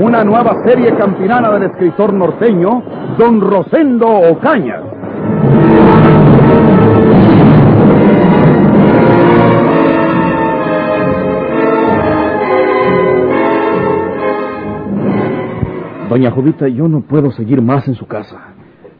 Una nueva serie campinana del escritor norteño, Don Rosendo Ocaña. Doña Jovita, yo no puedo seguir más en su casa.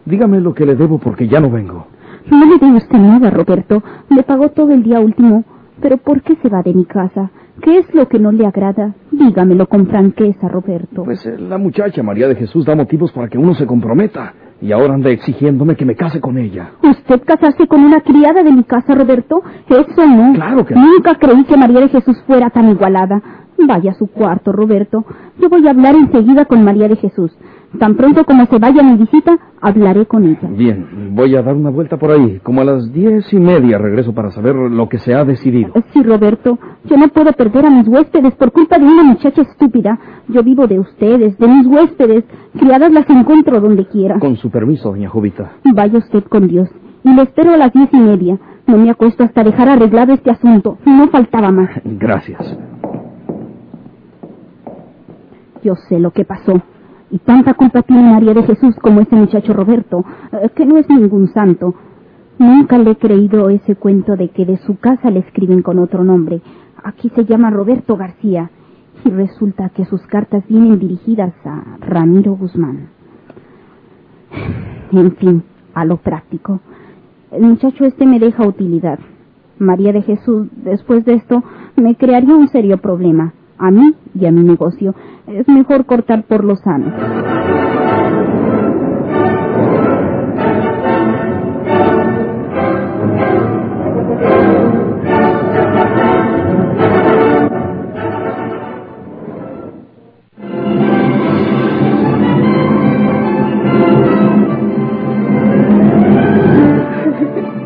Dígame lo que le debo porque ya no vengo. No le dé usted nada, Roberto. Le pagó todo el día último. Pero ¿por qué se va de mi casa? ¿Qué es lo que no le agrada? Dígamelo con franqueza, Roberto. Pues eh, la muchacha María de Jesús da motivos para que uno se comprometa. Y ahora anda exigiéndome que me case con ella. ¿Usted casarse con una criada de mi casa, Roberto? Eso no. Claro que no. Nunca creí que María de Jesús fuera tan igualada. Vaya a su cuarto, Roberto. Yo voy a hablar enseguida con María de Jesús. Tan pronto como se vaya mi visita, hablaré con ella. Bien, voy a dar una vuelta por ahí. Como a las diez y media regreso para saber lo que se ha decidido. Sí, Roberto. Yo no puedo perder a mis huéspedes por culpa de una muchacha estúpida. Yo vivo de ustedes, de mis huéspedes. Criadas las encuentro donde quiera. Con su permiso, doña Jovita. Vaya usted con Dios. Y le espero a las diez y media. No me acuesto hasta dejar arreglado este asunto. No faltaba más. Gracias. Yo sé lo que pasó. Y tanta culpa tiene María de Jesús como ese muchacho Roberto, eh, que no es ningún santo. Nunca le he creído ese cuento de que de su casa le escriben con otro nombre. Aquí se llama Roberto García. Y resulta que sus cartas vienen dirigidas a Ramiro Guzmán. En fin, a lo práctico. El muchacho este me deja utilidad. María de Jesús, después de esto, me crearía un serio problema a mí y a mi negocio. Es mejor cortar por lo sano.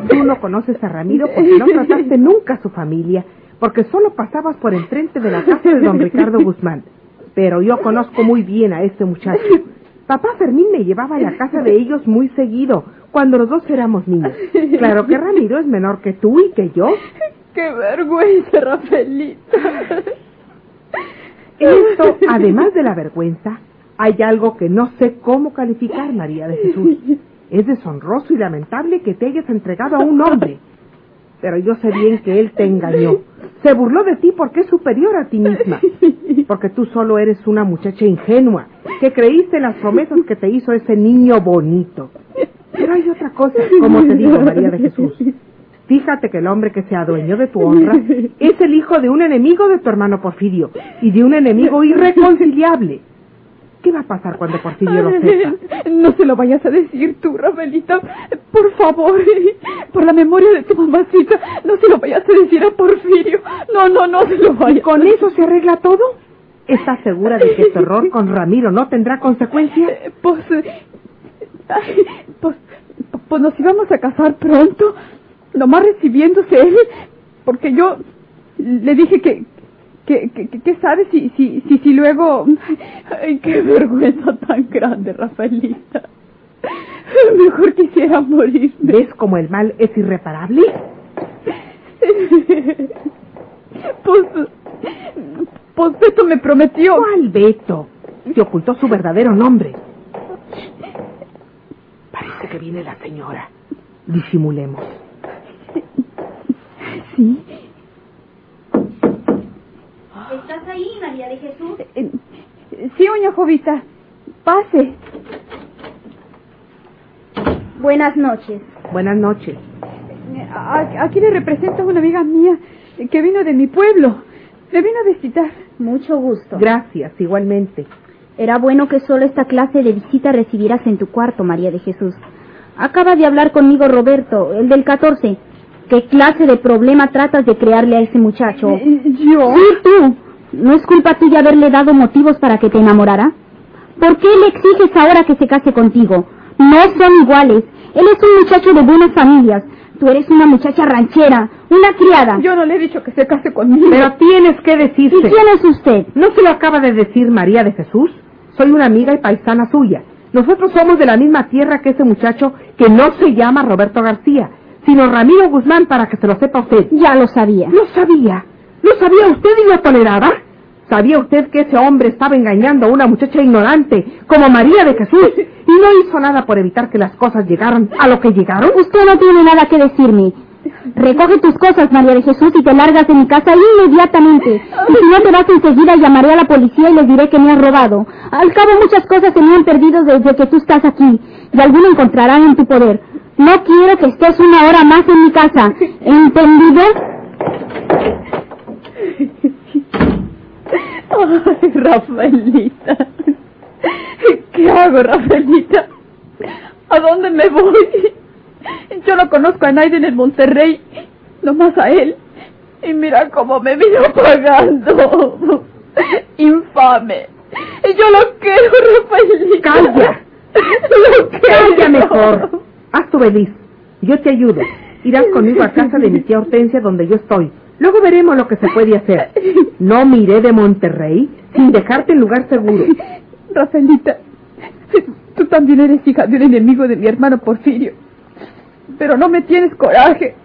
Tú no conoces a Ramiro porque no trataste nunca a su familia porque solo pasabas por el frente de la casa de don Ricardo Guzmán. Pero yo conozco muy bien a este muchacho. Papá Fermín me llevaba a la casa de ellos muy seguido, cuando los dos éramos niños. Claro que Ramiro es menor que tú y que yo. ¡Qué vergüenza, Rafaelita! Esto, además de la vergüenza, hay algo que no sé cómo calificar, María de Jesús. Es deshonroso y lamentable que te hayas entregado a un hombre. Pero yo sé bien que él te engañó. Se burló de ti porque es superior a ti misma. Porque tú solo eres una muchacha ingenua, que creíste las promesas que te hizo ese niño bonito. Pero hay otra cosa, como te digo, María de Jesús. Fíjate que el hombre que se adueñó de tu honra es el hijo de un enemigo de tu hermano Porfirio y de un enemigo irreconciliable. ¿Qué va a pasar cuando Porfirio lo sepa? No se lo vayas a decir tú, Rafaelita. Por favor, por la memoria de tu mamacita, no se lo vayas a decir a Porfirio. No, no, no se lo vayas. ¿Con eso se arregla todo? ¿Estás segura de que tu error con Ramiro no tendrá consecuencias? Eh, Pues, eh, pues, pues nos íbamos a casar pronto, nomás recibiéndose él, porque yo le dije que, que, que, que- que sabe si, si, si, si luego... Ay, qué vergüenza tan grande, Rafaelita. Mejor quisiera morirme. ¿Ves cómo el mal es irreparable? Pues, pues Beto me prometió. ¿Cuál Beto? Te ocultó su verdadero nombre. Parece que viene la señora. Disimulemos. Sí. ¿Estás ahí, María de Jesús? Eh, Sí, doña Jovita. Pase. Buenas noches. Buenas noches. A- Aquí le representa una amiga mía que vino de mi pueblo. Me vino a visitar. Mucho gusto. Gracias, igualmente. Era bueno que solo esta clase de visita recibieras en tu cuarto, María de Jesús. Acaba de hablar conmigo Roberto, el del 14. ¿Qué clase de problema tratas de crearle a ese muchacho? Eh, ¿Yo? Sí, tú. ¿No es culpa tuya haberle dado motivos para que te enamorara? ¿Por qué le exiges ahora que se case contigo? No son iguales. Él es un muchacho de buenas familias. Tú eres una muchacha ranchera, una criada. Yo no le he dicho que se case conmigo. Pero tienes que ¿Y decirse. quién es usted? ¿No se lo acaba de decir María de Jesús? Soy una amiga y paisana suya. Nosotros somos de la misma tierra que ese muchacho que no se llama Roberto García, sino Ramiro Guzmán, para que se lo sepa usted. Ya lo sabía. ¿Lo sabía? ¿Lo sabía usted y lo toleraba? ¿Sabía usted que ese hombre estaba engañando a una muchacha ignorante como María de Jesús y no hizo nada por evitar que las cosas llegaran a lo que llegaron? Usted no tiene nada que decirme. Recoge tus cosas, María de Jesús, y te largas de mi casa inmediatamente. Y si no te vas enseguida, llamaré a la policía y les diré que me has robado. Al cabo, muchas cosas se me han perdido desde que tú estás aquí, y alguna encontrarán en tu poder. No quiero que estés una hora más en mi casa. ¿Entendido? Ay, Rafaelita. ¿Qué hago, Rafaelita? ¿A dónde me voy? Yo no conozco a nadie en el Monterrey, nomás a él. Y mira cómo me vino pagando. Infame. Y yo lo quiero, Rafaelita. ¡Calla! Lo quiero. ¡Calla mejor! Haz tu feliz. Yo te ayudo. Irás conmigo a casa de mi tía Hortensia donde yo estoy. Luego veremos lo que se puede hacer. No miré de Monterrey sin dejarte en lugar seguro. Rafaelita, tú también eres hija de un enemigo de mi hermano Porfirio. Pero no me tienes coraje.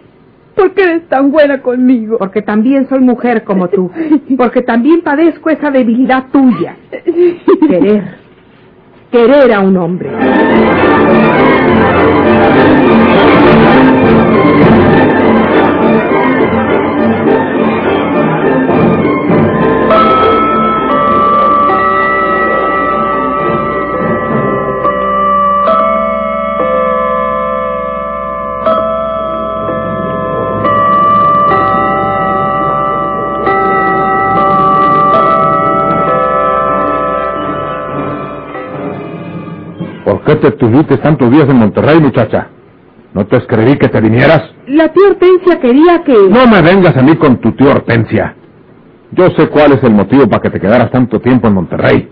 ¿Por qué eres tan buena conmigo? Porque también soy mujer como tú. Porque también padezco esa debilidad tuya. Querer. Querer a un hombre. Qué te tuviste tantos días en Monterrey, muchacha? ¿No te escribí que te vinieras? La tía Hortensia quería que... No me vengas a mí con tu tío Hortensia. Yo sé cuál es el motivo para que te quedaras tanto tiempo en Monterrey.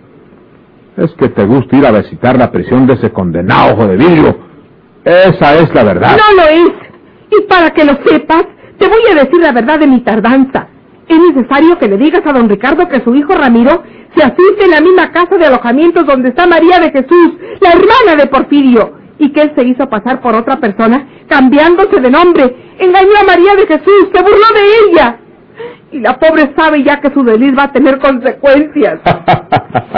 Es que te gusta ir a visitar la prisión de ese condenado ojo de vidrio. Esa es la verdad. No lo es. Y para que lo sepas, te voy a decir la verdad de mi tardanza. Es necesario que le digas a don Ricardo que su hijo Ramiro se asiste en la misma casa de alojamientos donde está María de Jesús, la hermana de Porfirio, y que él se hizo pasar por otra persona, cambiándose de nombre. Engañó a María de Jesús, se burló de ella. Y la pobre sabe ya que su desliz va a tener consecuencias.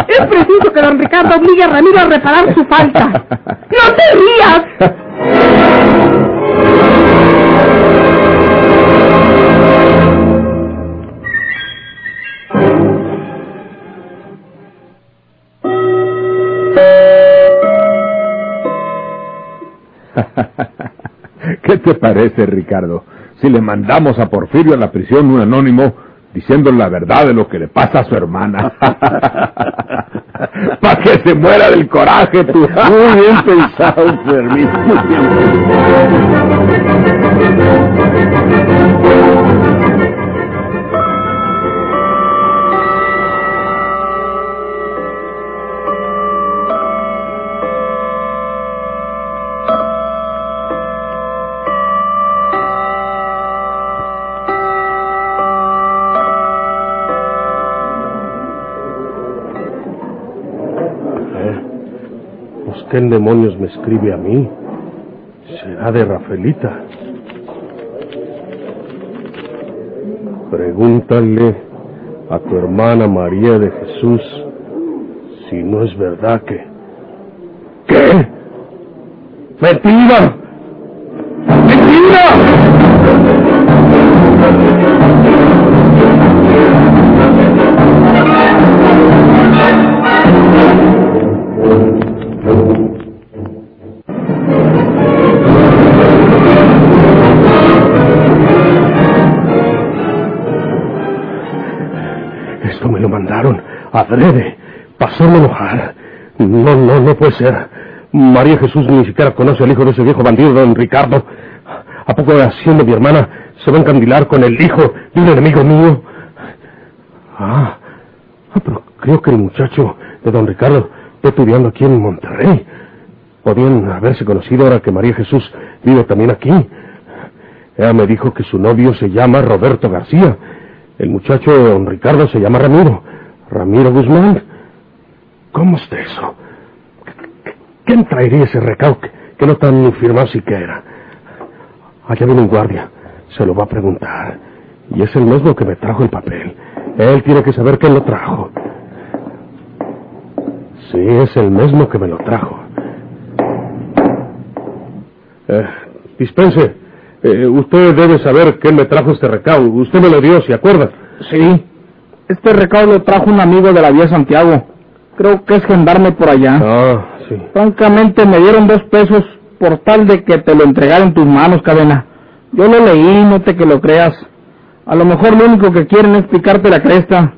Es preciso que don Ricardo obligue a Ramiro a reparar su falta. ¡No te rías! ¿Qué te parece, Ricardo? Si le mandamos a Porfirio a la prisión un anónimo diciendo la verdad de lo que le pasa a su hermana. Para que se muera del coraje, tú. Muy bien pensado, Fermín. Quién demonios me escribe a mí. Será de Rafaelita. Pregúntale a tu hermana María de Jesús si no es verdad que... ¿Qué? ¡Mentira! Adrede. Pasóme enojar. No, no, no puede ser. María Jesús ni siquiera conoce al hijo de ese viejo bandido, don Ricardo. ¿A poco haciendo mi hermana se va a encandilar con el hijo de un enemigo mío? Ah, Ah, pero creo que el muchacho de don Ricardo está estudiando aquí en Monterrey. Podían haberse conocido ahora que María Jesús vive también aquí. Ella me dijo que su novio se llama Roberto García. El muchacho de don Ricardo se llama Ramiro. Ramiro Guzmán. ¿Cómo está eso? ¿Quién traería ese recado que, no tan firmado siquiera? Allá viene un guardia. Se lo va a preguntar. Y es el mismo que me trajo el papel. Él tiene que saber quién lo trajo. Sí, es el mismo que me lo trajo. Eh, dispense. Eh, usted debe saber quién me trajo este recado. Usted me lo dio, ¿se acuerda? Sí. Este recado lo trajo un amigo de la vía Santiago. Creo que es gendarme por allá. Ah, sí. Francamente me dieron dos pesos por tal de que te lo entregara en tus manos, cadena. Yo lo leí, no te que lo creas. A lo mejor lo único que quieren es picarte la cresta.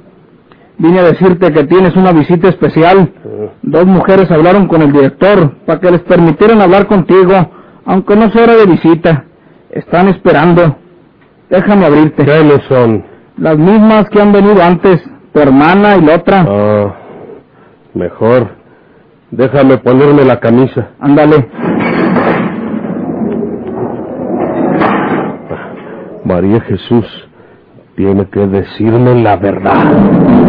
Vine a decirte que tienes una visita especial. Dos mujeres hablaron con el director para que les permitieran hablar contigo, aunque no sea hora de visita. Están esperando. Déjame abrirte. ¿Quiénes son? Las mismas que han venido antes, tu hermana y la otra. Ah, mejor. Déjame ponerme la camisa. Ándale. María Jesús tiene que decirme la verdad.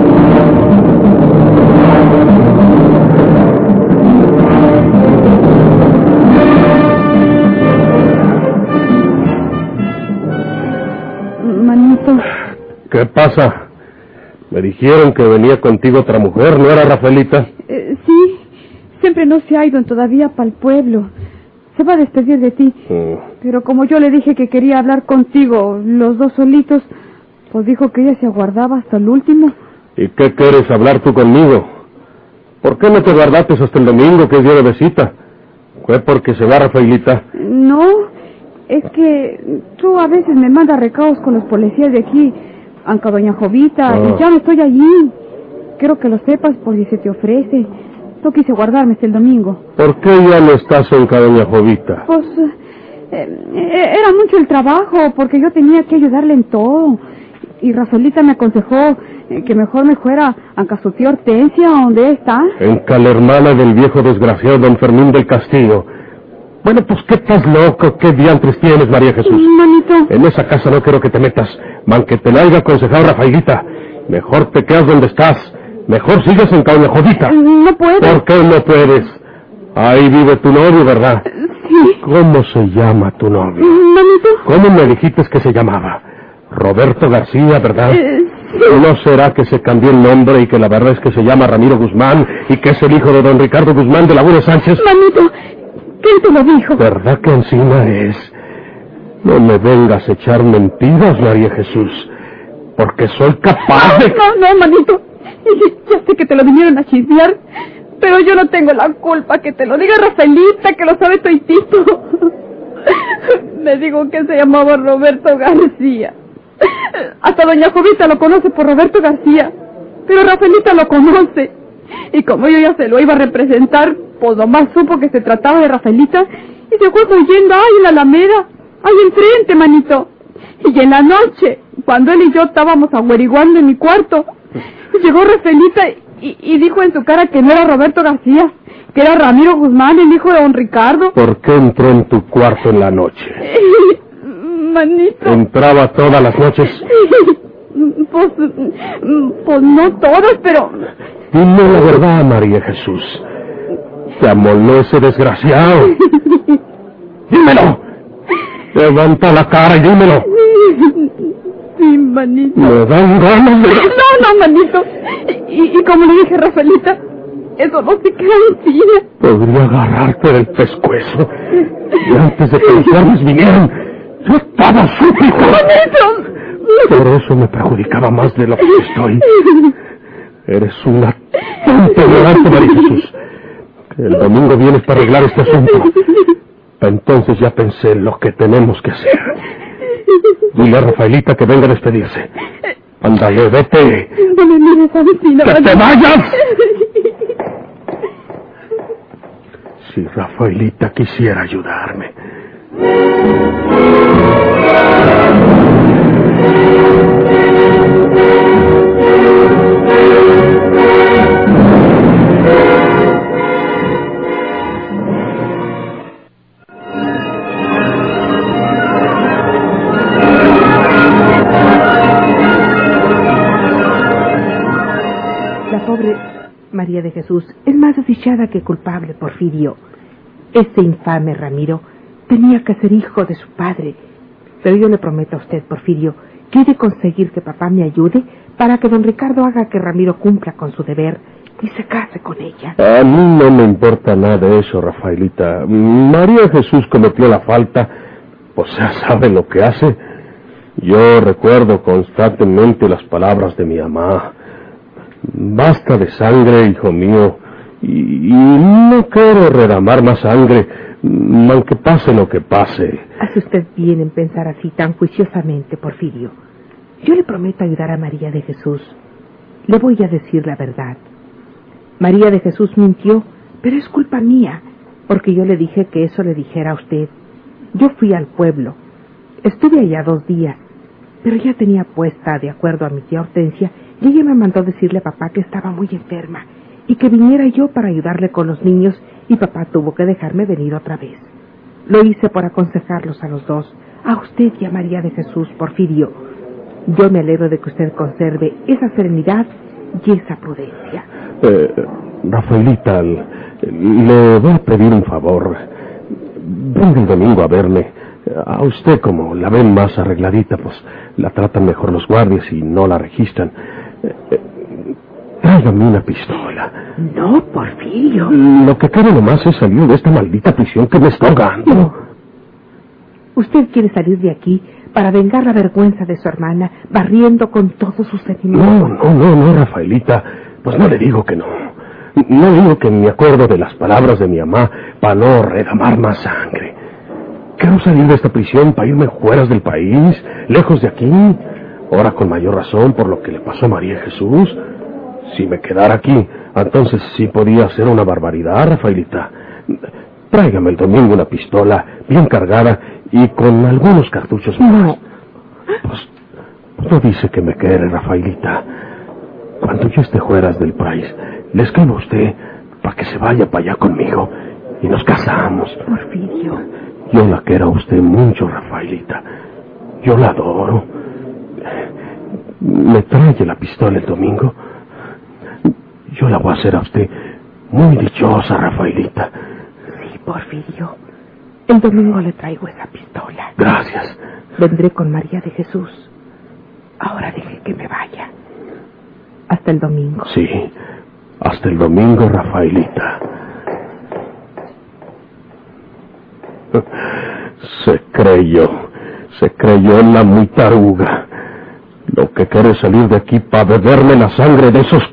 ¿Qué pasa? Me dijeron que venía contigo otra mujer, ¿no era Rafaelita? eh, sí, siempre no se ha ido todavía para el pueblo. Se va a despedir de ti. Mm. Pero como yo le dije que quería hablar contigo, los dos solitos, pues dijo que ella se aguardaba hasta el último. ¿Y qué quieres hablar tú conmigo? ¿Por qué no te guardaste hasta el domingo, que es día de visita? ¿Fue porque se va Rafaelita? No, es que tú a veces me mandas recados con los policías de aquí, aunque doña Jovita, Ah. y ya no estoy allí. Quiero que lo sepas por si se te ofrece. No quise guardarme hasta el domingo. ¿Por qué ya no estás en Cadoña Jovita? Pues eh, eh, era mucho el trabajo, porque yo tenía que ayudarle en todo. Y Rafaelita me aconsejó eh, que mejor me fuera a su tía Hortensia, donde está. En Calermana del viejo desgraciado don Fermín del Castillo. Bueno, pues qué estás loco, qué diantres tienes, María Jesús. Manito, En esa casa no quiero que te metas, man que te la haya aconsejado Rafaelita. Mejor te quedas donde estás. Mejor sigues en Jovita. no puedo. ¿Por qué no puedes? Ahí vive tu novio, ¿verdad? Sí. ¿Cómo se llama tu novio? Manito, ¿Cómo me dijiste que se llamaba? Roberto García, ¿verdad? eh, ¿No será que se cambió el nombre y que la verdad es que se llama Ramiro Guzmán y que es el hijo de don Ricardo Guzmán de Laguna Sánchez? Manito, ¿quién te lo dijo? ¿Verdad que encima es? No me vengas a echar mentiras, María Jesús, porque soy capaz de... No, no, manito. Ya sé que te lo vinieron a chismear, pero yo no tengo la culpa que te lo diga Rafaelita, que lo sabe toitito. Me digo que se llamaba Roberto García. Hasta doña Jovita lo conoce por Roberto García, pero Rafaelita lo conoce. Y como yo ya se lo iba a representar, pues nomás supo que se trataba de Rafaelita y se fue huyendo ahí en la Alameda, ahí enfrente, manito. Y en la noche, cuando él y yo estábamos averiguando en mi cuarto, llegó Rafaelita y, y dijo en su cara que no era Roberto García, que era Ramiro Guzmán, el hijo de don Ricardo. ¿Por qué entró en tu cuarto en la noche? Manito. Entraba todas las noches. Pues, pues no todas, pero Dime la verdad, María Jesús. ¿Te amoló ese desgraciado? ¡Dímelo! Levanta la cara y dímelo. sí, manito. Me dan ganas de... No, no, manito. Y, y como le dije a Rafaelita, eso no se queda en. Podría agarrarte del pescuezo. Y antes de que los guardias vinieran, yo estaba súplico. Manito. Por eso me perjudicaba más de lo que estoy. Eres una tonta María Jesús. El domingo vienes para arreglar este asunto. Entonces ya pensé en lo que tenemos que hacer. Dile a Rafaelita que venga a despedirse. Ándale, vete. No me mires ¡Que te vayas! Si Rafaelita quisiera ayudarme. Que culpable, Porfirio. Ese infame Ramiro tenía que ser hijo de su padre. Pero yo le prometo a usted, Porfirio, que he de conseguir que papá me ayude para que don Ricardo haga que Ramiro cumpla con su deber y se case con ella. A mí no me importa nada eso, Rafaelita. María Jesús cometió la falta, pues ya sabe lo que hace. Yo recuerdo constantemente las palabras de mi mamá. Basta de sangre, hijo mío, y, no quiero derramar más sangre, aunque pase lo que pase. Hace usted bien en pensar así tan juiciosamente, Porfirio. Yo le prometo ayudar a María de Jesús. Le voy a decir la verdad. María de Jesús mintió, pero es culpa mía, porque yo le dije que eso le dijera a usted. Yo fui al pueblo. Estuve allá dos días, pero ya tenía puesta, de acuerdo a mi tía Hortensia, y ella me mandó decirle a papá que estaba muy enferma y que viniera yo para ayudarle con los niños y papá tuvo que dejarme venir otra vez. Lo hice por aconsejarlos a los dos, a usted y a María de Jesús, Porfirio. Yo me alegro de que usted conserve esa serenidad y esa prudencia. Eh, Rafaelita, le voy a pedir un favor. Venga el domingo a verme. A usted, como la ven más arregladita, pues la tratan mejor los guardias y no la registran. Eh, Tráigame una pistola. No, Porfirio. Lo que quiero nomás es salir de esta maldita prisión que me está ahogando. Usted quiere salir de aquí para vengar la vergüenza de su hermana, barriendo con todos sus sentimientos. No, no, no, no, Rafaelita. Pues no le digo que no. No digo que me acuerdo de las palabras de mi mamá para no redamar más sangre. Quiero salir de esta prisión para irme fuera del país, lejos de aquí. Ahora con mayor razón por lo que le pasó a María Jesús. Si me quedara aquí, entonces sí podía hacer una barbaridad, Rafaelita. Tráigame el domingo una pistola bien cargada y con algunos cartuchos más. No. Pues, no dice que me quiere, Rafaelita. Cuando yo esté fuera del país, le escribo a usted para que se vaya para allá conmigo y nos casamos. Porfirio. Yo la quiero a usted mucho, Rafaelita. Yo la adoro. ¿Me trae la pistola el domingo? Yo la voy a hacer a usted muy dichosa, Rafaelita. Sí, Porfirio. El domingo le traigo esa pistola. Gracias. Vendré con María de Jesús. Ahora deje que me vaya. Hasta el domingo. Sí, hasta el domingo, Rafaelita. Se creyó, se creyó en la muy taruga. Lo que quiere es salir de aquí para beberme la sangre de esos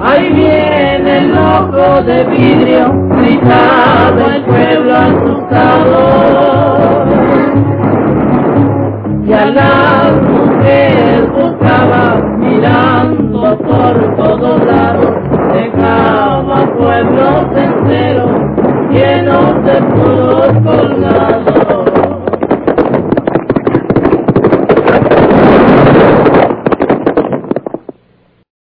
Ahí viene el ojo de vidrio, gritaba el pueblo asustado. Y a las mujeres buscaba, mirando por todos lados, dejaba pueblos enteros llenos de puros colgados.